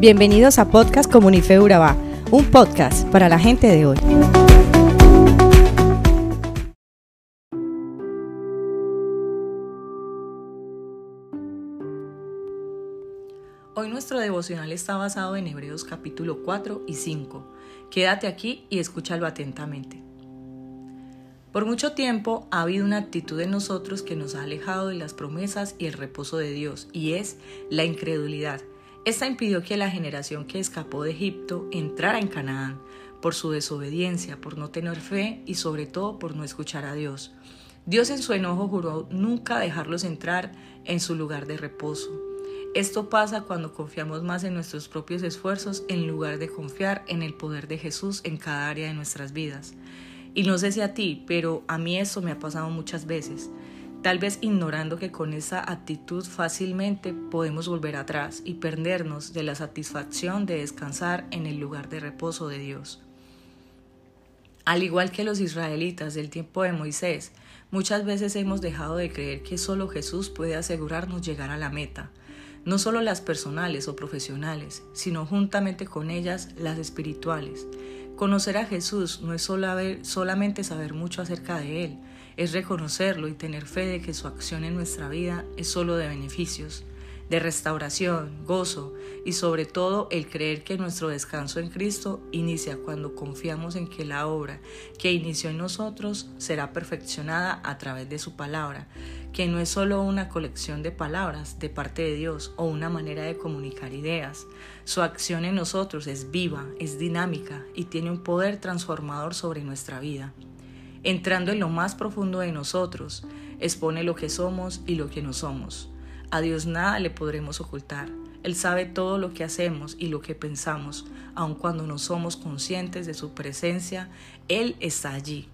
Bienvenidos a Podcast Comunife Urabá, un podcast para la gente de hoy. Hoy nuestro devocional está basado en Hebreos capítulo 4 y 5. Quédate aquí y escúchalo atentamente. Por mucho tiempo ha habido una actitud en nosotros que nos ha alejado de las promesas y el reposo de Dios, y es la incredulidad. Esta impidió que la generación que escapó de Egipto entrara en Canaán, por su desobediencia, por no tener fe y sobre todo por no escuchar a Dios. Dios en su enojo juró nunca dejarlos entrar en su lugar de reposo. Esto pasa cuando confiamos más en nuestros propios esfuerzos en lugar de confiar en el poder de Jesús en cada área de nuestras vidas. Y no sé si a ti, pero a mí eso me ha pasado muchas veces. Tal vez ignorando que con esa actitud fácilmente podemos volver atrás y perdernos de la satisfacción de descansar en el lugar de reposo de Dios. Al igual que los israelitas del tiempo de Moisés, muchas veces hemos dejado de creer que solo Jesús puede asegurarnos llegar a la meta, no solo las personales o profesionales, sino juntamente con ellas las espirituales. Conocer a Jesús no es solamente saber mucho acerca de Él, es reconocerlo y tener fe de que su acción en nuestra vida es solo de beneficios, de restauración, gozo y sobre todo el creer que nuestro descanso en Cristo inicia cuando confiamos en que la obra que inició en nosotros será perfeccionada a través de su palabra, que no es solo una colección de palabras de parte de Dios o una manera de comunicar ideas, su acción en nosotros es viva, es dinámica y tiene un poder transformador sobre nuestra vida. Entrando en lo más profundo de nosotros, expone lo que somos y lo que no somos. A Dios nada le podremos ocultar. Él sabe todo lo que hacemos y lo que pensamos, aun cuando no somos conscientes de su presencia, Él está allí.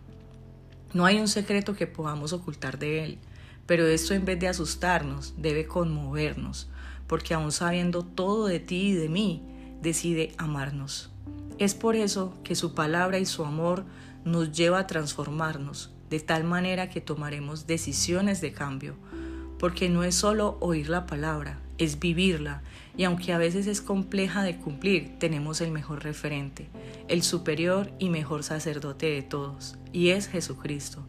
No hay un secreto que podamos ocultar de Él, pero esto en vez de asustarnos, debe conmovernos, porque aún sabiendo todo de ti y de mí, decide amarnos. Es por eso que su palabra y su amor nos lleva a transformarnos, de tal manera que tomaremos decisiones de cambio, porque no es solo oír la palabra, es vivirla, y aunque a veces es compleja de cumplir, tenemos el mejor referente, el superior y mejor sacerdote de todos, y es Jesucristo.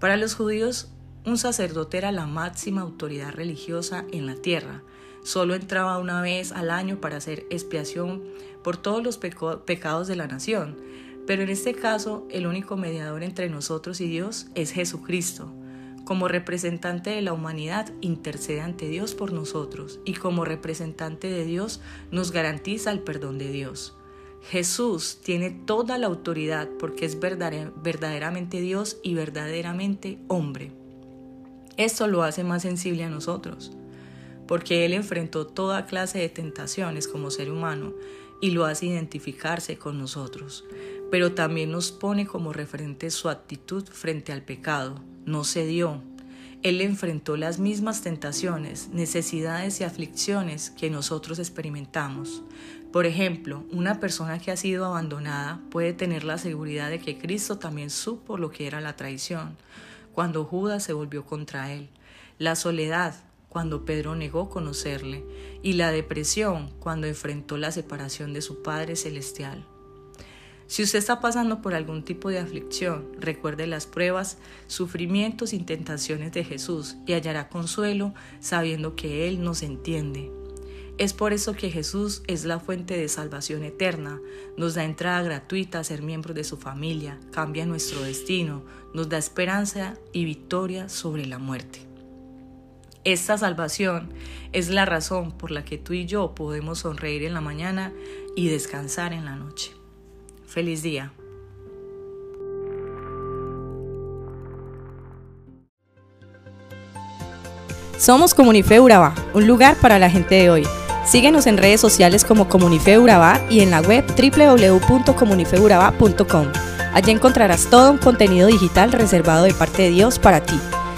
Para los judíos, un sacerdote era la máxima autoridad religiosa en la tierra, solo entraba una vez al año para hacer expiación por todos los pecados de la nación. Pero en este caso, el único mediador entre nosotros y Dios es Jesucristo. Como representante de la humanidad, intercede ante Dios por nosotros y como representante de Dios nos garantiza el perdón de Dios. Jesús tiene toda la autoridad porque es verdaderamente Dios y verdaderamente hombre. Esto lo hace más sensible a nosotros porque Él enfrentó toda clase de tentaciones como ser humano y lo hace identificarse con nosotros, pero también nos pone como referente su actitud frente al pecado. No cedió. Él enfrentó las mismas tentaciones, necesidades y aflicciones que nosotros experimentamos. Por ejemplo, una persona que ha sido abandonada puede tener la seguridad de que Cristo también supo lo que era la traición, cuando Judas se volvió contra él. La soledad, cuando Pedro negó conocerle, y la depresión cuando enfrentó la separación de su Padre Celestial. Si usted está pasando por algún tipo de aflicción, recuerde las pruebas, sufrimientos y tentaciones de Jesús y hallará consuelo sabiendo que Él nos entiende. Es por eso que Jesús es la fuente de salvación eterna, nos da entrada gratuita a ser miembros de su familia, cambia nuestro destino, nos da esperanza y victoria sobre la muerte. Esta salvación es la razón por la que tú y yo podemos sonreír en la mañana y descansar en la noche. Feliz día. Somos Comunife Urabá, un lugar para la gente de hoy. Síguenos en redes sociales como Comunife Urabá y en la web www.comunifeurabá.com. Allí encontrarás todo un contenido digital reservado de parte de Dios para ti.